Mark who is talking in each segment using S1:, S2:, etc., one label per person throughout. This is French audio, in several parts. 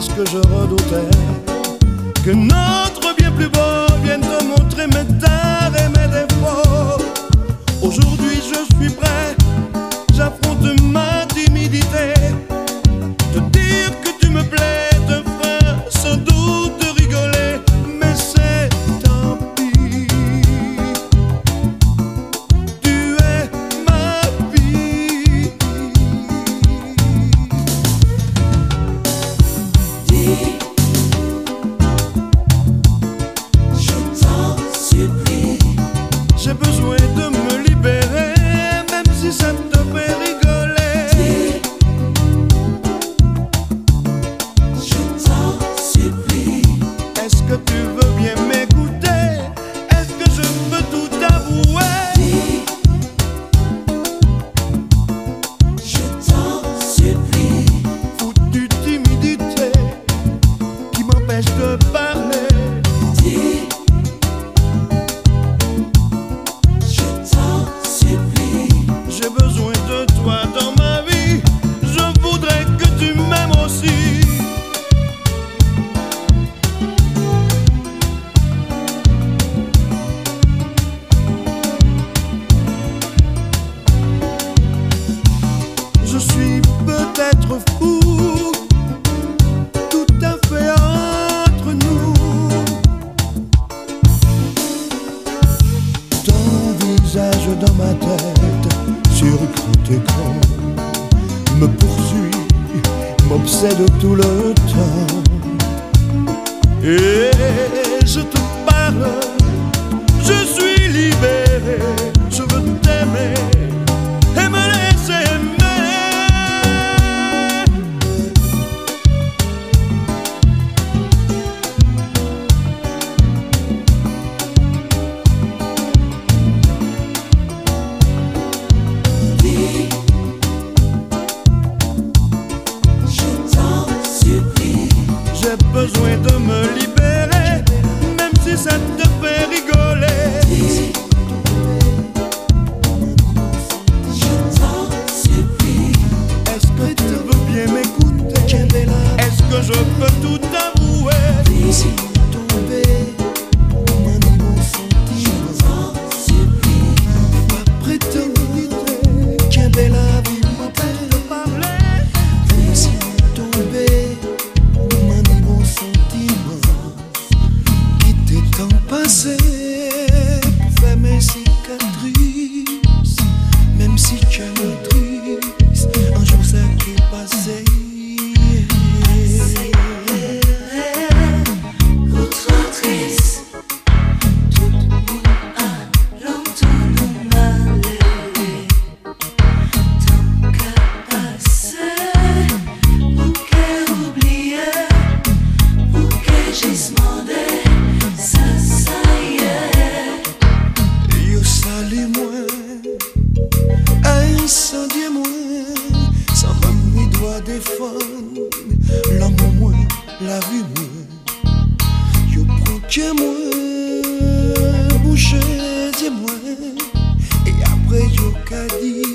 S1: parce que je redoutais que notre bien plus beau Ee, maladie.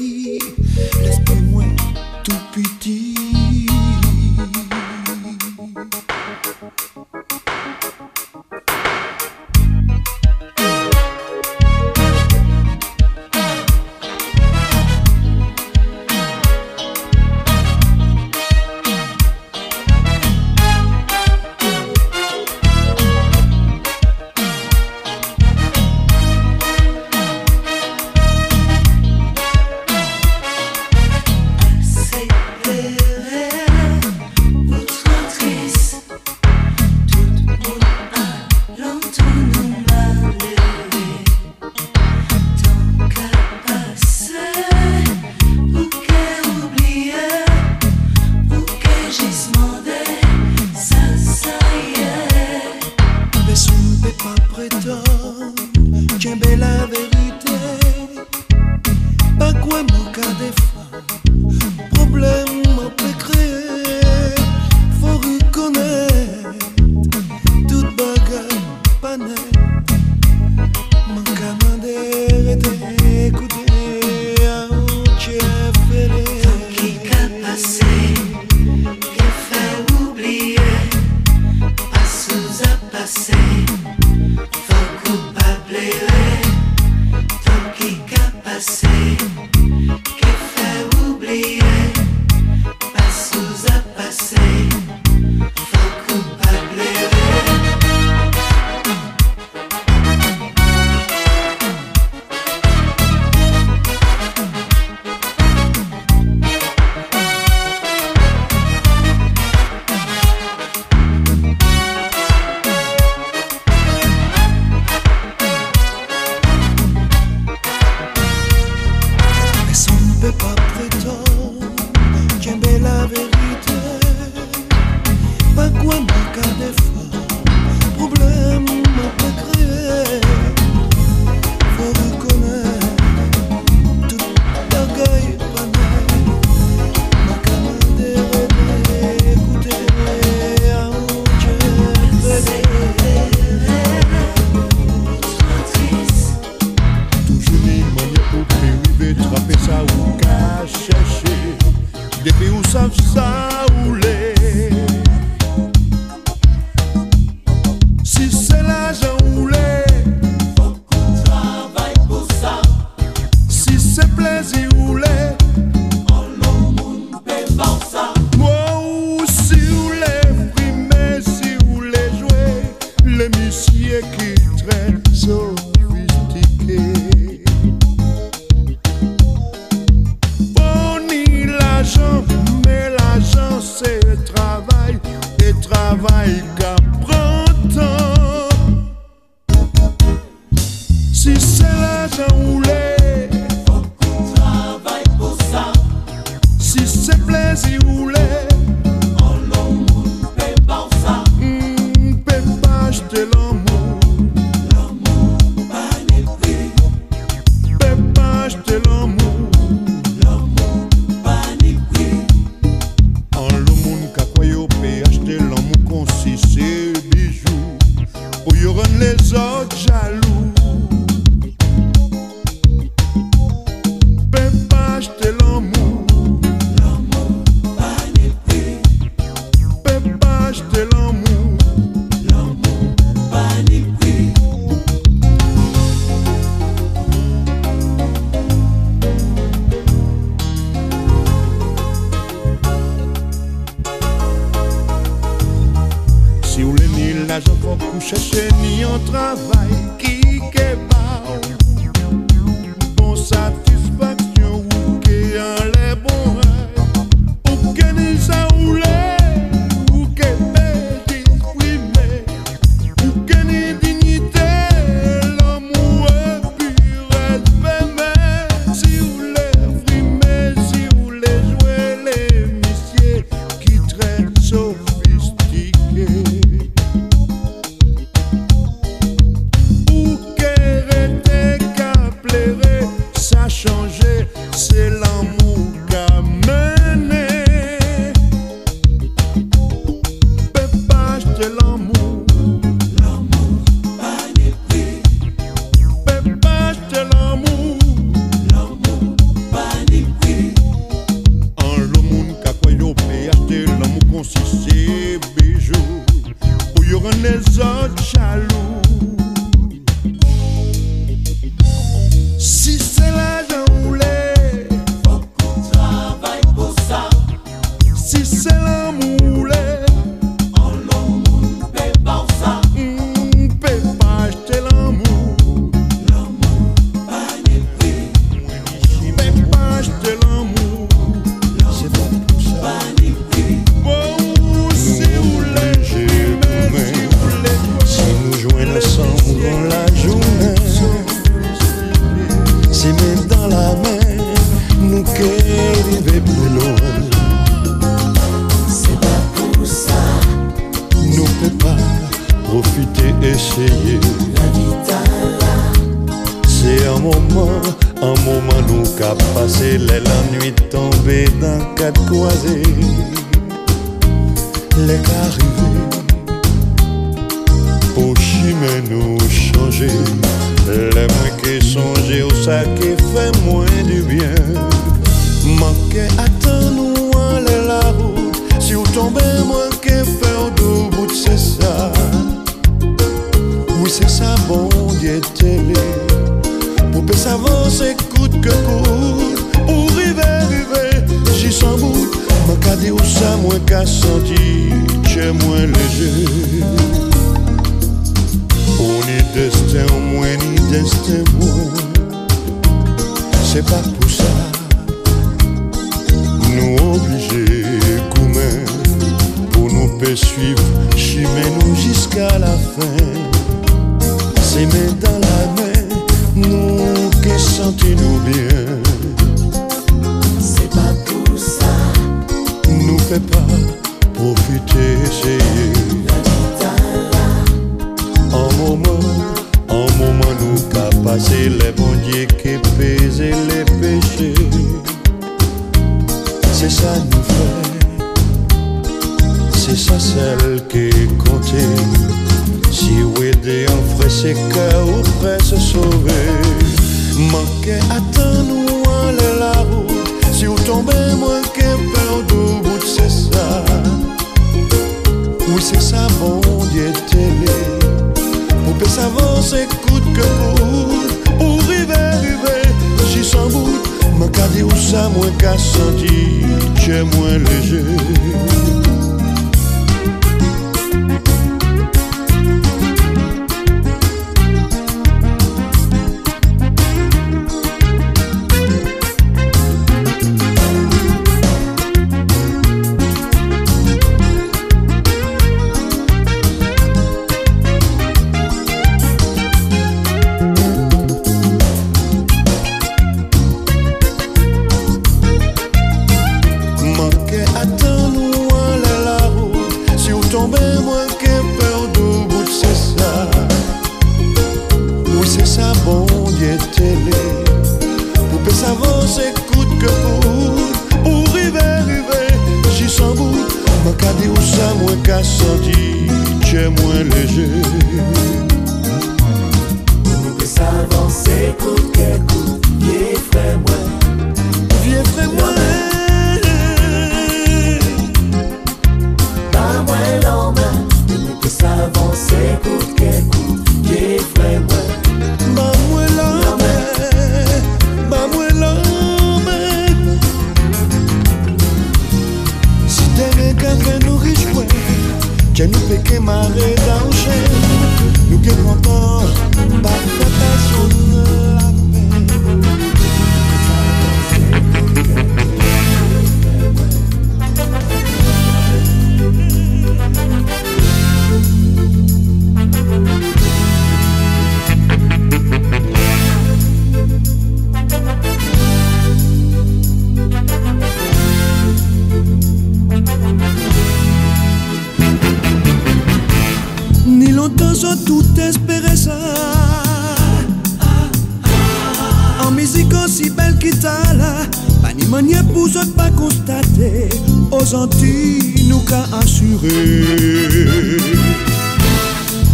S1: Nous qu'a assuré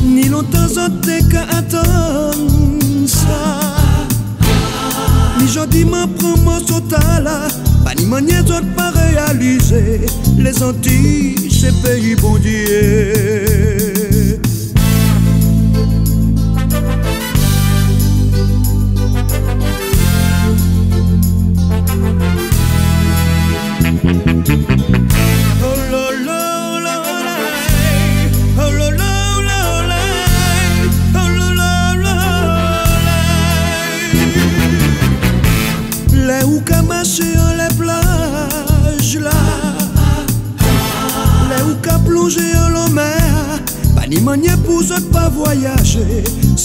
S1: Ni longtemps en qu'à attendre ça. Ni jodi prend mon là Pas ni manière d'autre pas réaliser. Les Antilles, c'est pays bon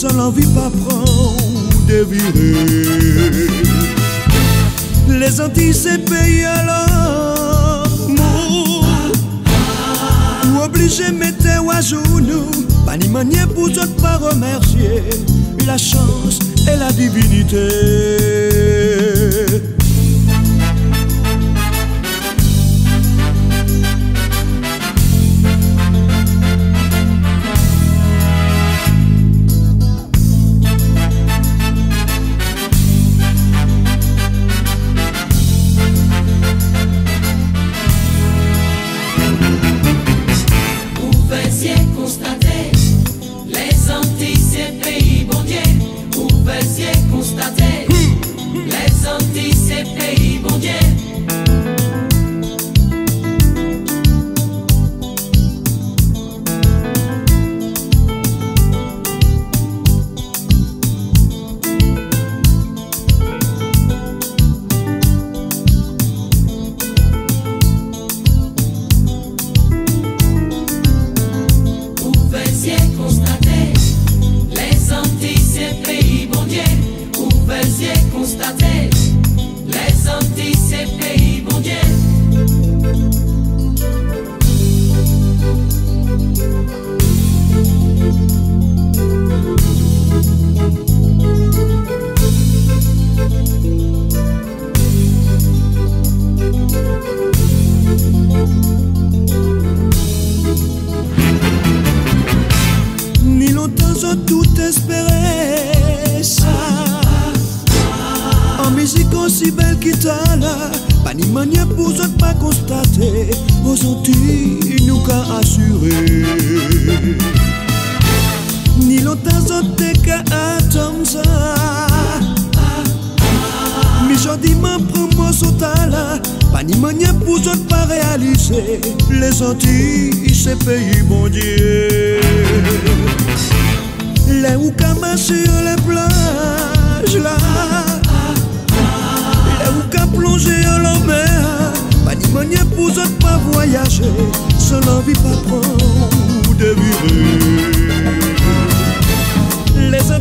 S1: sans l'envie pas prendre de virer. Les Antilles, c'est pays à l'amour. Ou obligé mettre à genoux. Pas ni manière pour ne pas remercier la chance et la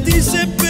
S1: dice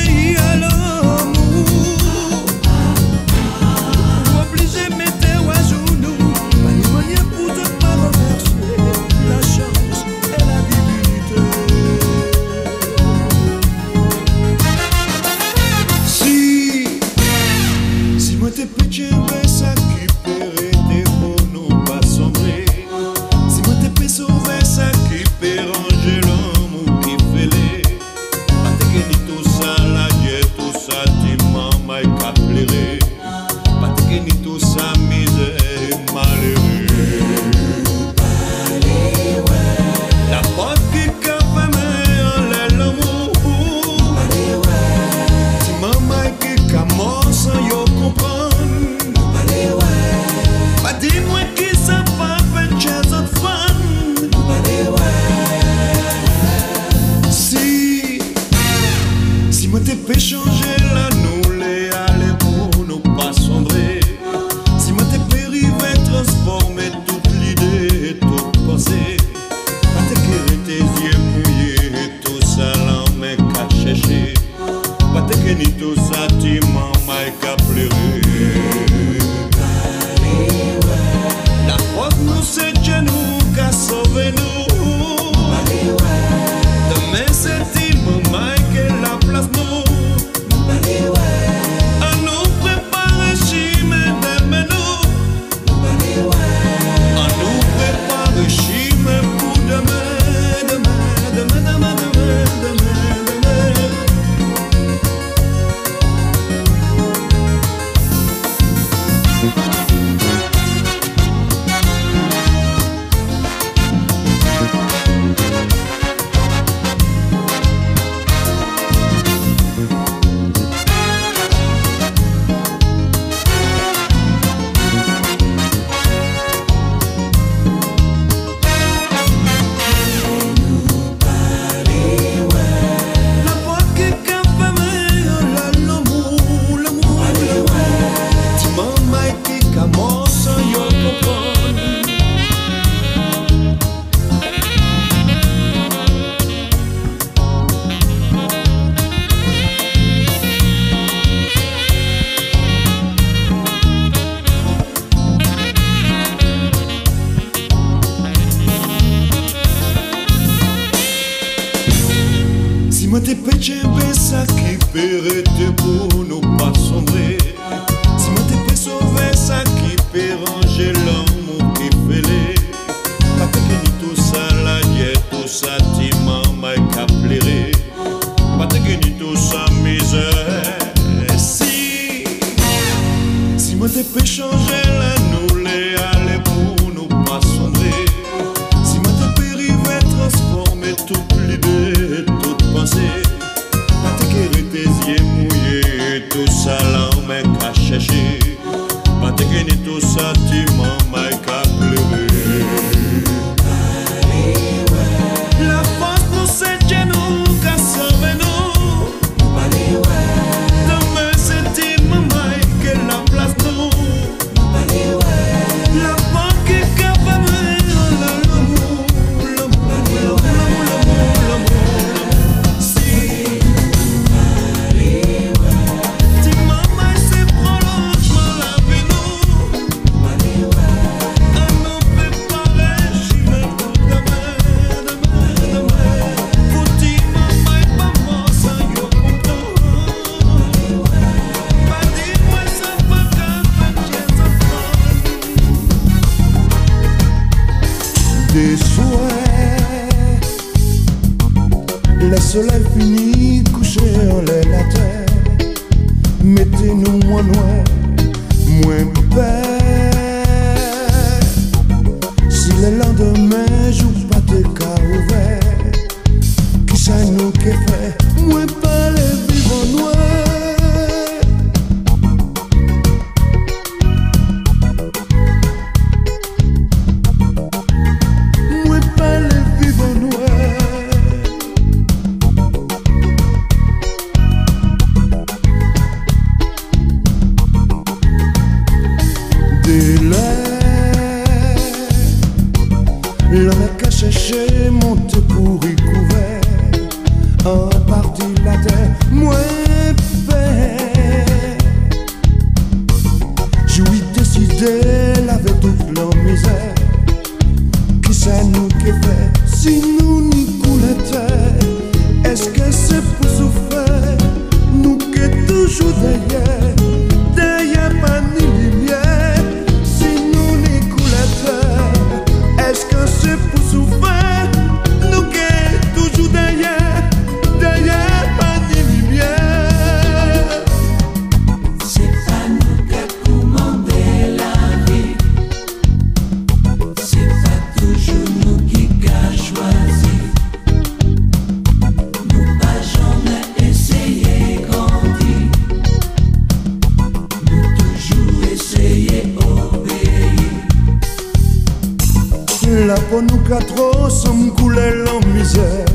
S1: quatre som coulait en misère.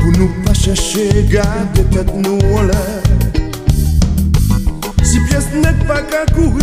S1: Pour nous pas chercher, garder tête nous en l'air. Si pièce n'est pas qu'à courir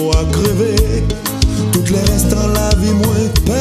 S1: divinité. Ah,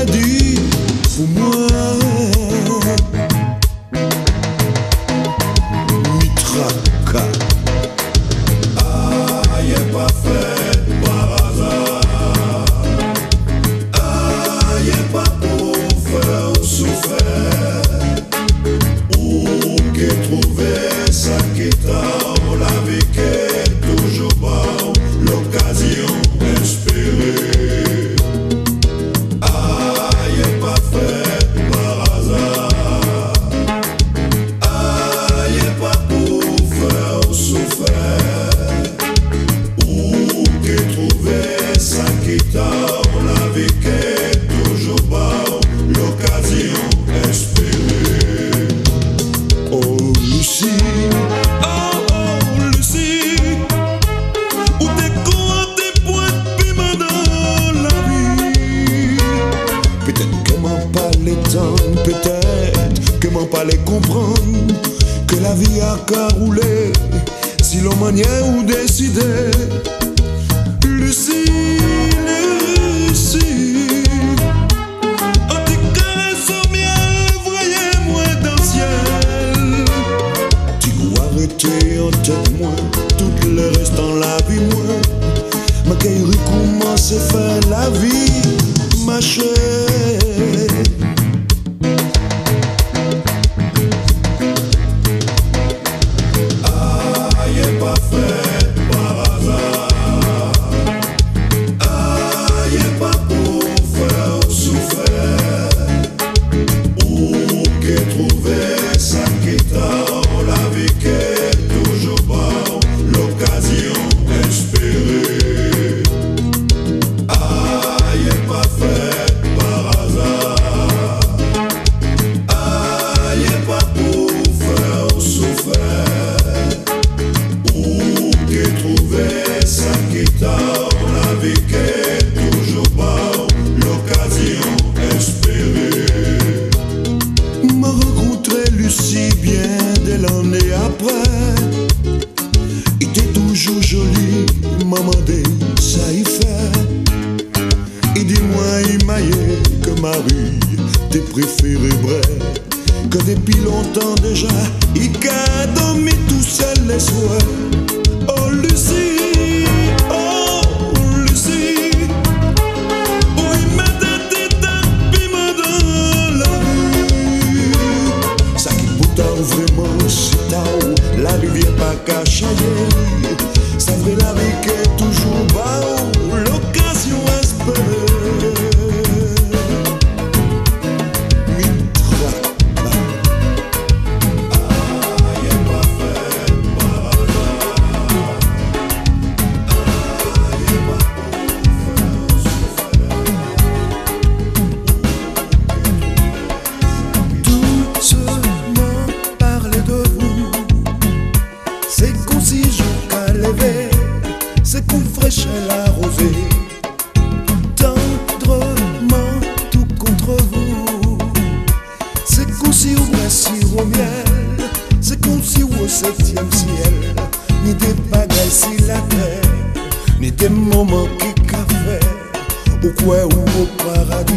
S1: Pourquoi ou au paradis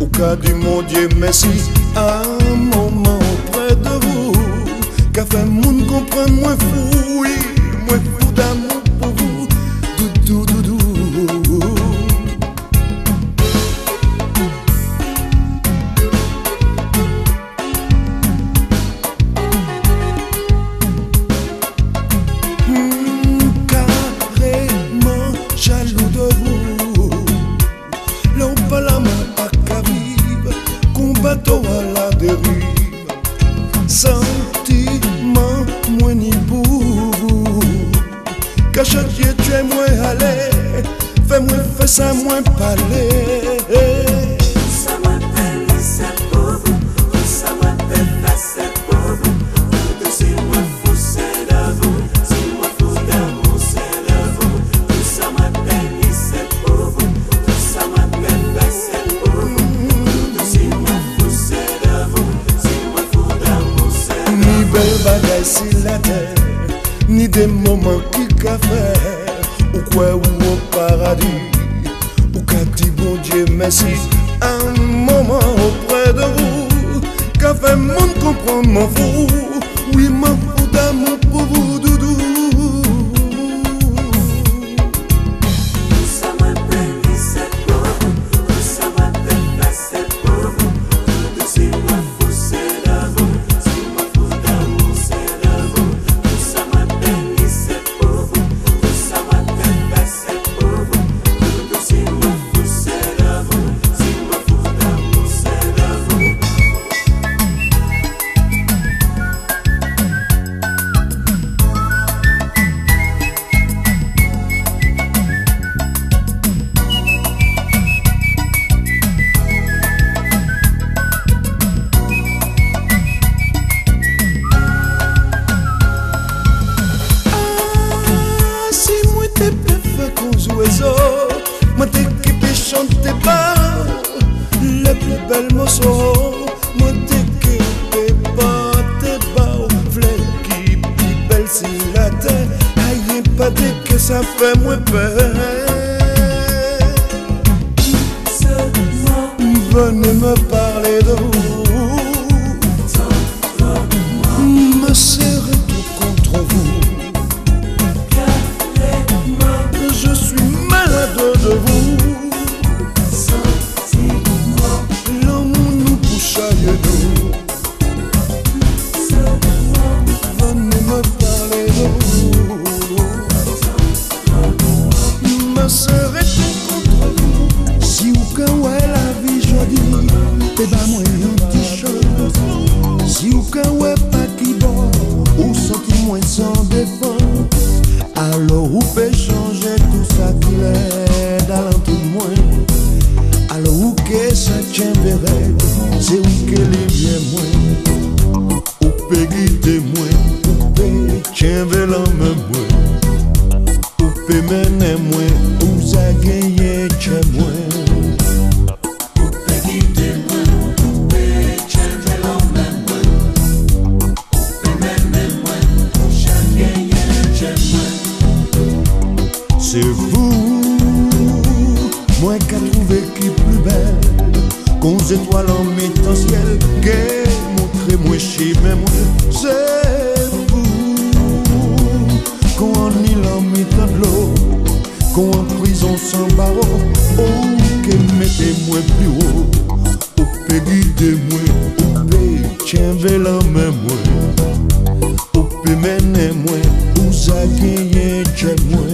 S1: Au cas du mon Dieu merci. Un moment auprès de vous Qu'a fait moun comprend moins fou. Moins fou. Moins qu'à trouver qui plus belle Qu'on étoile en mettant ciel Qu'est montré moins chez même C'est pour Qu'on en île en mettant de l'eau Qu'on en prison sans barreau Oh, qu'est mettez moins plus haut Oh, peut guider moins Oh, peut tient la main moins Oh, mener moins Où ça gagne, tient moins